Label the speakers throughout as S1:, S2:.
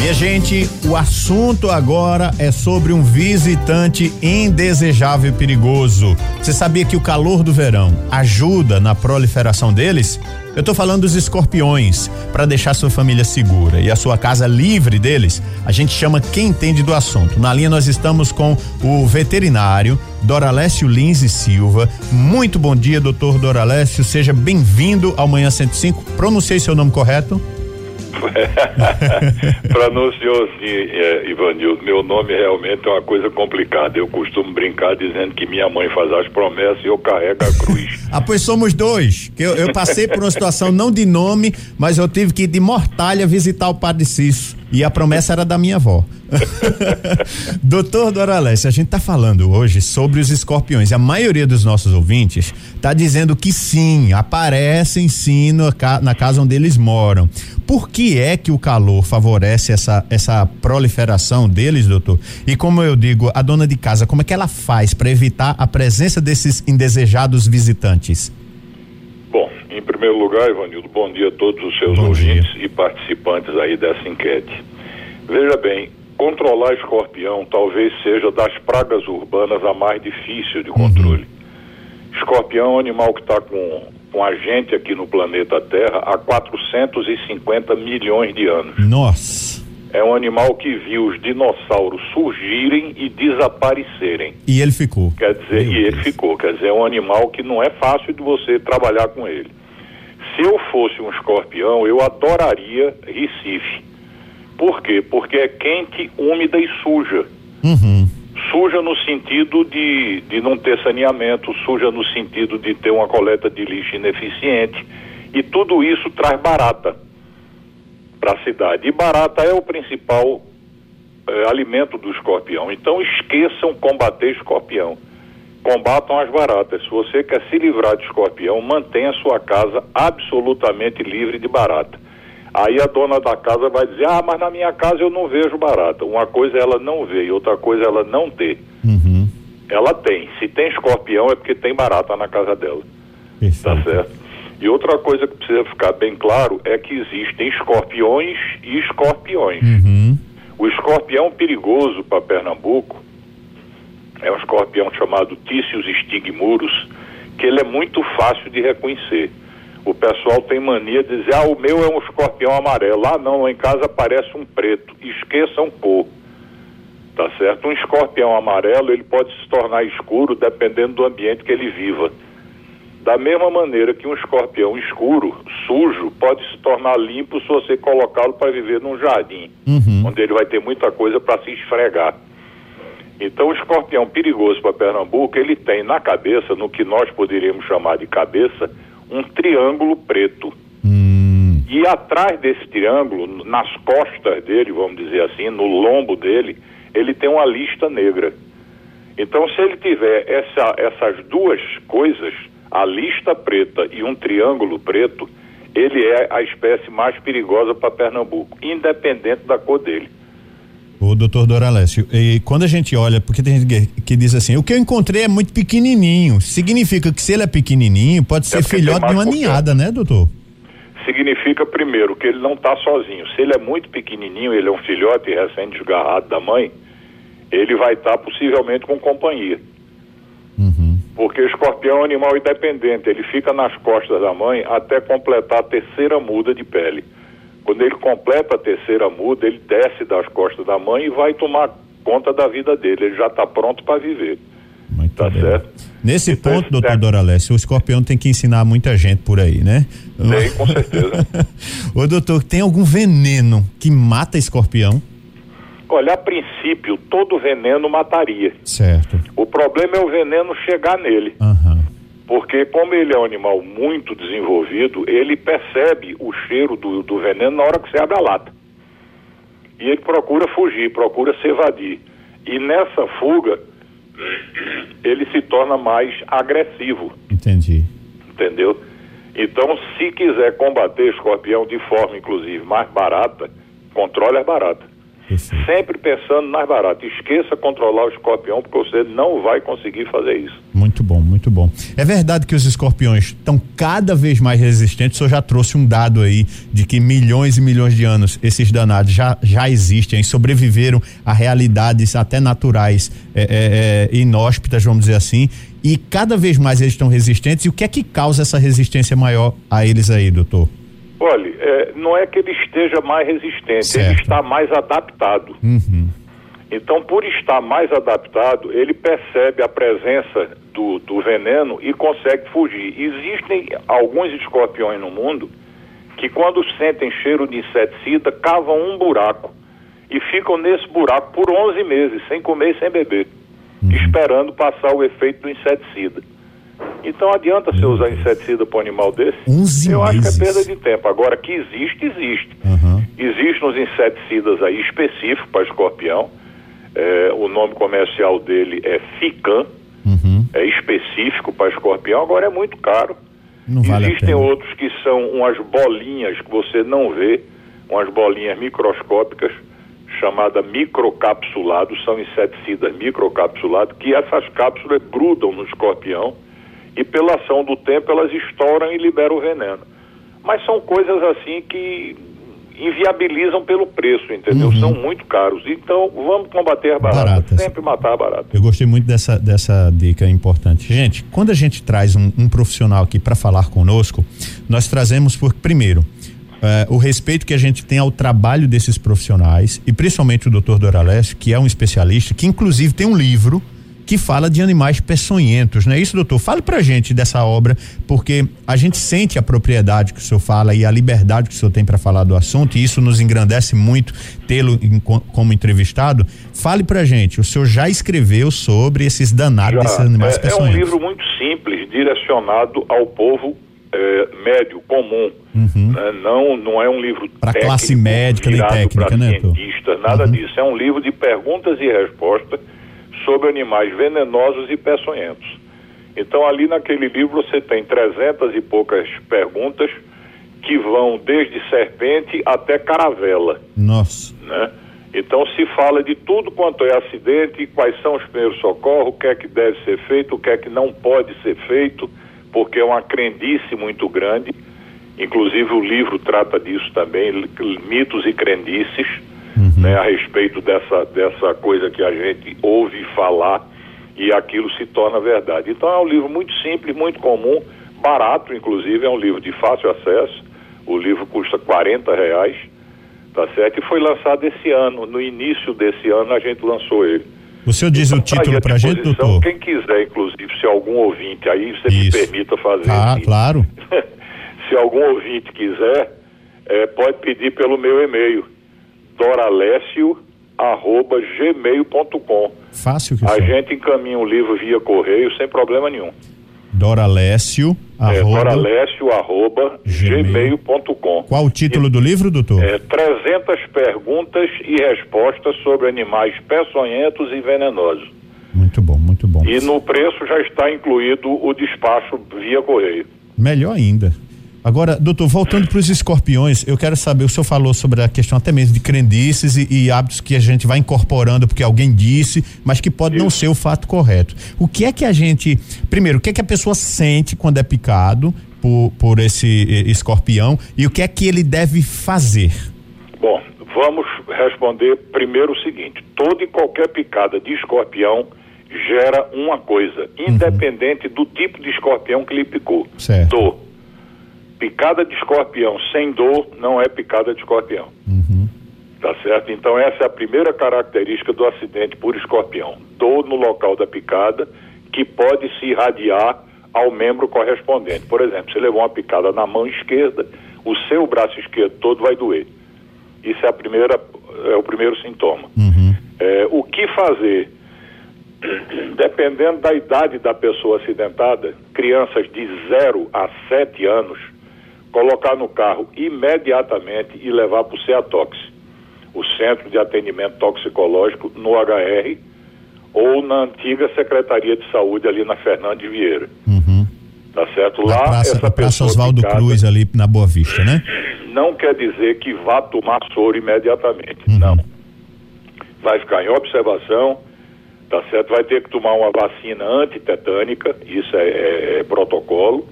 S1: Minha gente, o assunto agora é sobre um visitante indesejável e perigoso. Você sabia que o calor do verão ajuda na proliferação deles? Eu tô falando dos escorpiões. Para deixar sua família segura e a sua casa livre deles, a gente chama quem entende do assunto. Na linha nós estamos com o veterinário Doralécio Lins e Silva. Muito bom dia, doutor Doralécio. Seja bem-vindo ao Manhã 105. Pronunciei seu nome correto?
S2: Pronunciou sim, é, Ivanildo. Meu nome realmente é uma coisa complicada. Eu costumo brincar dizendo que minha mãe faz as promessas e eu carrego a cruz.
S1: ah, pois somos dois. Eu, eu passei por uma situação não de nome, mas eu tive que ir de Mortalha visitar o Padre Cício. E a promessa era da minha avó. Doutor Doralessi, a gente está falando hoje sobre os escorpiões. A maioria dos nossos ouvintes está dizendo que sim, aparecem sim no, na casa onde eles moram. Por que é que o calor favorece essa, essa proliferação deles, doutor? E como eu digo, a dona de casa, como é que ela faz para evitar a presença desses indesejados visitantes?
S2: Em primeiro lugar, Ivanildo, bom dia a todos os seus bom ouvintes dia. e participantes aí dessa enquete. Veja bem, controlar escorpião talvez seja das pragas urbanas a mais difícil de controle. Uhum. Escorpião é um animal que está com, com a gente aqui no planeta Terra há 450 milhões de anos.
S1: Nossa!
S2: É um animal que viu os dinossauros surgirem e desaparecerem.
S1: E ele ficou.
S2: Quer dizer, Meu e ele Deus. ficou. Quer dizer, é um animal que não é fácil de você trabalhar com ele. Se eu fosse um escorpião, eu adoraria Recife por quê? Porque é quente, úmida e suja.
S1: Uhum.
S2: Suja no sentido de, de não ter saneamento, suja no sentido de ter uma coleta de lixo ineficiente. E tudo isso traz barata para a cidade. E barata é o principal é, alimento do escorpião. Então esqueçam combater escorpião. Combatam as baratas. Se você quer se livrar de escorpião, mantenha sua casa absolutamente livre de barata. Aí a dona da casa vai dizer: Ah, mas na minha casa eu não vejo barata. Uma coisa é ela não ver e outra coisa é ela não ter.
S1: Uhum.
S2: Ela tem. Se tem escorpião é porque tem barata na casa dela.
S1: Perfeito.
S2: Tá certo? E outra coisa que precisa ficar bem claro é que existem escorpiões e escorpiões.
S1: Uhum.
S2: O escorpião perigoso para Pernambuco é um escorpião chamado Tícius stigmurus, que ele é muito fácil de reconhecer. O pessoal tem mania de dizer, ah, o meu é um escorpião amarelo. Ah, não, lá em casa parece um preto. Esqueçam cor. Tá certo? Um escorpião amarelo, ele pode se tornar escuro dependendo do ambiente que ele viva. Da mesma maneira que um escorpião escuro, sujo, pode se tornar limpo se você colocá-lo para viver num jardim,
S1: uhum.
S2: onde ele vai ter muita coisa para se esfregar. Então, o escorpião perigoso para Pernambuco, ele tem na cabeça, no que nós poderíamos chamar de cabeça, um triângulo preto.
S1: Hum.
S2: E atrás desse triângulo, nas costas dele, vamos dizer assim, no lombo dele, ele tem uma lista negra. Então, se ele tiver essa, essas duas coisas, a lista preta e um triângulo preto, ele é a espécie mais perigosa para Pernambuco, independente da cor dele.
S1: O doutor Doralécio, e quando a gente olha, porque tem gente que diz assim, o que eu encontrei é muito pequenininho, significa que se ele é pequenininho, pode ser filhote de uma ninhada, né, doutor?
S2: Significa, primeiro, que ele não está sozinho. Se ele é muito pequenininho, ele é um filhote recém-desgarrado da mãe, ele vai estar tá, possivelmente com companhia.
S1: Uhum.
S2: Porque o escorpião é um animal independente, ele fica nas costas da mãe até completar a terceira muda de pele. Quando ele completa a terceira muda, ele desce das costas da mãe e vai tomar conta da vida dele. Ele já está pronto para viver.
S1: Muito
S2: tá
S1: bem.
S2: certo?
S1: Nesse então, ponto, doutor é... Doralessi, o escorpião tem que ensinar muita gente por aí, né?
S2: Tem, com certeza.
S1: Ô doutor, tem algum veneno que mata escorpião?
S2: Olha, a princípio, todo veneno mataria.
S1: Certo.
S2: O problema é o veneno chegar nele.
S1: Uhum.
S2: Porque como ele é um animal muito desenvolvido, ele percebe o cheiro do, do veneno na hora que você abre a lata. E ele procura fugir, procura se evadir. E nessa fuga, ele se torna mais agressivo.
S1: Entendi.
S2: Entendeu? Então, se quiser combater escorpião de forma, inclusive, mais barata, controle as baratas. Sempre pensando nas baratas. Esqueça controlar o escorpião, porque você não vai conseguir fazer isso.
S1: Muito bom. É verdade que os escorpiões estão cada vez mais resistentes. O senhor já trouxe um dado aí de que milhões e milhões de anos esses danados já, já existem, sobreviveram a realidades até naturais é, é, é, inóspitas, vamos dizer assim. E cada vez mais eles estão resistentes. E o que é que causa essa resistência maior a eles aí, doutor?
S2: Olha, é, não é que ele esteja mais resistente, certo. ele está mais adaptado. Uhum. Então, por estar mais adaptado, ele percebe a presença do, do veneno e consegue fugir. Existem alguns escorpiões no mundo que, quando sentem cheiro de inseticida, cavam um buraco e ficam nesse buraco por 11 meses, sem comer e sem beber, uhum. esperando passar o efeito do inseticida. Então adianta você usar inseticida para um animal desse?
S1: 11
S2: Eu
S1: meses.
S2: acho que é perda de tempo. Agora, que existe, existe. Uhum. Existem os inseticidas aí específicos para escorpião. É, o nome comercial dele é Fican, uhum. é específico para escorpião, agora é muito caro.
S1: Não vale
S2: Existem outros que são umas bolinhas que você não vê, umas bolinhas microscópicas, chamada microcapsulado, são inseticidas microcapsulados, que essas cápsulas grudam no escorpião e pela ação do tempo elas estouram e liberam o veneno. Mas são coisas assim que inviabilizam pelo preço, entendeu? Uhum. São muito caros. Então, vamos combater a barata, Baratas. sempre matar a barata.
S1: Eu gostei muito dessa, dessa dica importante. Gente, quando a gente traz um, um profissional aqui para falar conosco, nós trazemos por, primeiro, uh, o respeito que a gente tem ao trabalho desses profissionais e principalmente o doutor Doralés, que é um especialista, que inclusive tem um livro que fala de animais peçonhentos, não é isso, doutor? Fale pra gente dessa obra, porque a gente sente a propriedade que o senhor fala e a liberdade que o senhor tem para falar do assunto, e isso nos engrandece muito tê-lo como entrevistado. Fale pra gente, o senhor já escreveu sobre esses danados já, desses animais é, peçonhentos?
S2: É um livro muito simples, direcionado ao povo é, médio, comum. Uhum. Né? Não, não é um livro
S1: para classe médica nem técnica, né?
S2: Cientista, nada uhum. disso. É um livro de perguntas e respostas sobre animais venenosos e peçonhentos. Então, ali naquele livro você tem trezentas e poucas perguntas que vão desde serpente até caravela.
S1: Nossa.
S2: Né? Então, se fala de tudo quanto é acidente, quais são os primeiros socorros, o que é que deve ser feito, o que é que não pode ser feito, porque é uma crendice muito grande. Inclusive, o livro trata disso também, mitos e crendices. Né, a respeito dessa, dessa coisa que a gente ouve falar e aquilo se torna verdade. Então é um livro muito simples, muito comum, barato, inclusive, é um livro de fácil acesso. O livro custa 40 reais, tá certo? E foi lançado esse ano, no início desse ano a gente lançou ele.
S1: O senhor diz então, o título para a gente, doutor?
S2: Quem quiser, inclusive, se algum ouvinte aí, você Isso. me permita fazer.
S1: Ah, assim, claro.
S2: se algum ouvinte quiser, é, pode pedir pelo meu e-mail, doralécio@gmail.com.
S1: Fácil que
S2: A só. gente encaminha o livro via correio sem problema nenhum.
S1: Doralécio,
S2: é, gmail.com.
S1: Qual o título e, do livro, doutor?
S2: É 300 perguntas e respostas sobre animais peçonhentos e venenosos.
S1: Muito bom, muito bom.
S2: E no preço já está incluído o despacho via correio.
S1: Melhor ainda. Agora, doutor, voltando para os escorpiões, eu quero saber, o senhor falou sobre a questão até mesmo de crendices e, e hábitos que a gente vai incorporando porque alguém disse, mas que pode Isso. não ser o fato correto. O que é que a gente, primeiro, o que é que a pessoa sente quando é picado por, por esse escorpião e o que é que ele deve fazer?
S2: Bom, vamos responder primeiro o seguinte, toda e qualquer picada de escorpião gera uma coisa, uhum. independente uhum. do tipo de escorpião que lhe picou.
S1: Certo.
S2: Dor picada de escorpião sem dor não é picada de escorpião. Uhum. Tá certo? Então, essa é a primeira característica do acidente por escorpião. Dor no local da picada que pode se irradiar ao membro correspondente. Por exemplo, se levou uma picada na mão esquerda, o seu braço esquerdo todo vai doer. Isso é, a primeira, é o primeiro sintoma. Uhum. É, o que fazer? Dependendo da idade da pessoa acidentada, crianças de 0 a 7 anos, colocar no carro imediatamente e levar para o CEATOX, o Centro de Atendimento Toxicológico, no HR, ou na antiga Secretaria de Saúde ali na Fernandes Vieira. Uhum. Tá certo?
S1: Lá, praça,
S2: essa
S1: praça Oswaldo Cruz, ali na Boa Vista, né?
S2: Não quer dizer que vá tomar soro imediatamente, uhum. não. Vai ficar em observação, tá certo? Vai ter que tomar uma vacina antitetânica, isso é, é, é protocolo,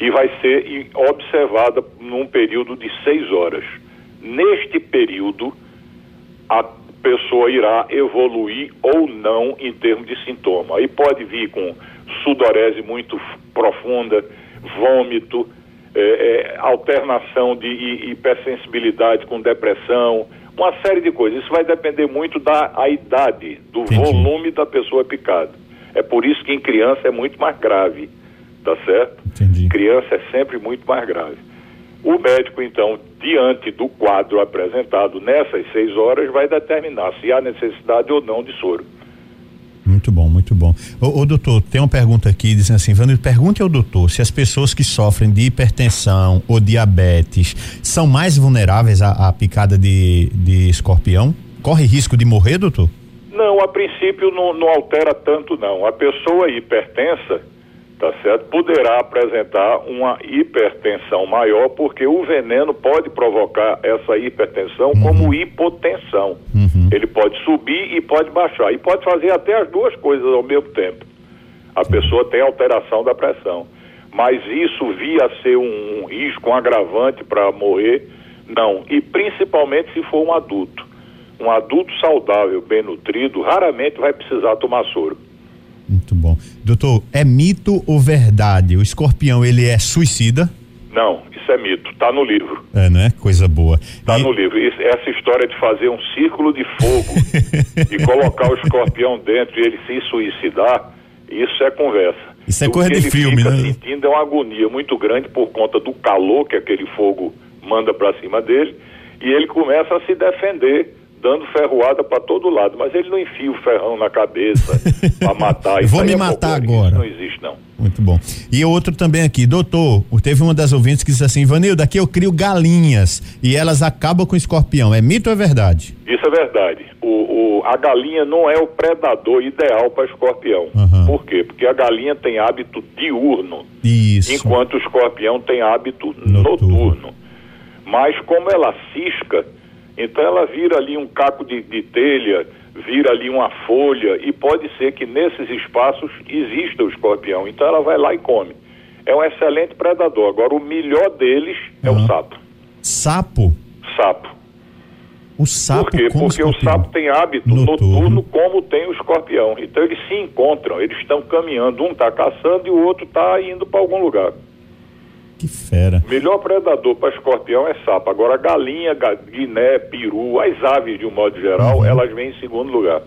S2: e vai ser observada num período de seis horas. Neste período, a pessoa irá evoluir ou não em termos de sintoma. Aí pode vir com sudorese muito profunda, vômito, é, é, alternação de hipersensibilidade com depressão, uma série de coisas. Isso vai depender muito da a idade, do Entendi. volume da pessoa picada. É por isso que em criança é muito mais grave, tá certo? Entendi. Criança é sempre muito mais grave. O médico, então, diante do quadro apresentado nessas seis horas, vai determinar se há necessidade ou não de soro.
S1: Muito bom, muito bom. Ô, ô doutor, tem uma pergunta aqui, dizendo assim, Vando, pergunte ao doutor se as pessoas que sofrem de hipertensão ou diabetes são mais vulneráveis à, à picada de, de escorpião? Corre risco de morrer, doutor?
S2: Não, a princípio não, não altera tanto não. A pessoa hipertensa, tá certo? Poderá apresentar uma hipertensão maior, porque o veneno pode provocar essa hipertensão uhum. como hipotensão. Uhum. Ele pode subir e pode baixar. E pode fazer até as duas coisas ao mesmo tempo. A pessoa tem alteração da pressão. Mas isso via ser um, um risco, um agravante para morrer, não. E principalmente se for um adulto. Um adulto saudável, bem nutrido, raramente vai precisar tomar soro.
S1: Muito bom. Doutor, é mito ou verdade? O escorpião, ele é suicida?
S2: Não, isso é mito. Está no livro.
S1: É, né? Coisa boa.
S2: Está e... no livro. Isso, essa história de fazer um círculo de fogo e colocar o escorpião dentro e ele se suicidar, isso é conversa.
S1: Isso é coisa de filme,
S2: né? fica sentindo é uma agonia muito grande por conta do calor que aquele fogo manda para cima dele e ele começa a se defender dando ferroada para todo lado, mas ele não enfia o ferrão na cabeça para matar.
S1: Vou me é matar agora. Isso
S2: não existe, não.
S1: Muito bom. E outro também aqui, doutor, teve uma das ouvintes que disse assim, Vanil, daqui eu crio galinhas e elas acabam com o escorpião. É mito ou é verdade?
S2: Isso é verdade. O, o a galinha não é o predador ideal para escorpião. Uhum. Por quê? Porque a galinha tem hábito diurno.
S1: Isso.
S2: Enquanto o escorpião tem hábito noturno. noturno. Mas como ela cisca, então ela vira ali um caco de, de telha, vira ali uma folha e pode ser que nesses espaços exista o escorpião. Então ela vai lá e come. É um excelente predador. Agora o melhor deles é o sapo.
S1: Sapo?
S2: Sapo.
S1: O sapo
S2: Por quê? Porque o sapo tem hábito noturno. noturno. como tem o escorpião. Então eles se encontram, eles estão caminhando, um está caçando e o outro está indo para algum lugar.
S1: Que fera.
S2: Melhor predador para escorpião é sapo. Agora, galinha, guiné, peru, as aves de um modo geral, uhum. elas vêm em segundo lugar.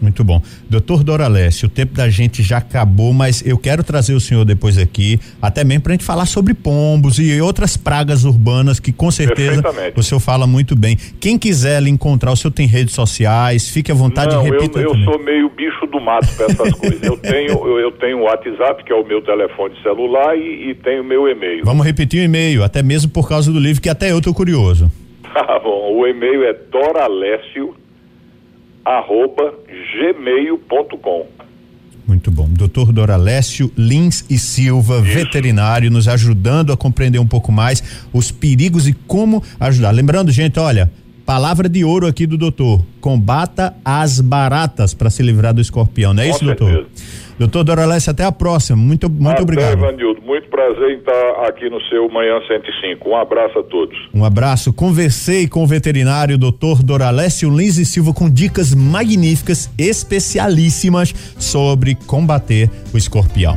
S1: Muito bom. Doutor Doralesse, o tempo da gente já acabou, mas eu quero trazer o senhor depois aqui, até mesmo para a gente falar sobre pombos e outras pragas urbanas que com certeza o senhor fala muito bem. Quem quiser lhe encontrar, o senhor tem redes sociais, fique à vontade
S2: Não,
S1: de repetir.
S2: Eu, eu sou meio bicho do mato para essas coisas. Eu tenho eu, eu tenho o WhatsApp, que é o meu telefone celular, e, e tenho o meu e-mail.
S1: Vamos repetir o e-mail, até mesmo por causa do livro, que até eu tô curioso.
S2: Tá bom, o e-mail é doralécio arroba gmail.com.
S1: Muito bom. Doutor Doralécio Lins e Silva, Isso. veterinário, nos ajudando a compreender um pouco mais os perigos e como ajudar. Lembrando, gente, olha, palavra de ouro aqui do doutor: combata as baratas para se livrar do escorpião, não é Com isso, certeza. doutor? Doutor Doralesse, até a próxima. Muito, muito até, obrigado.
S2: Vanildo, muito prazer em estar aqui no seu Manhã 105. Um abraço a todos.
S1: Um abraço. Conversei com o veterinário doutor Doralécio Lins e Silva com dicas magníficas, especialíssimas sobre combater o escorpião.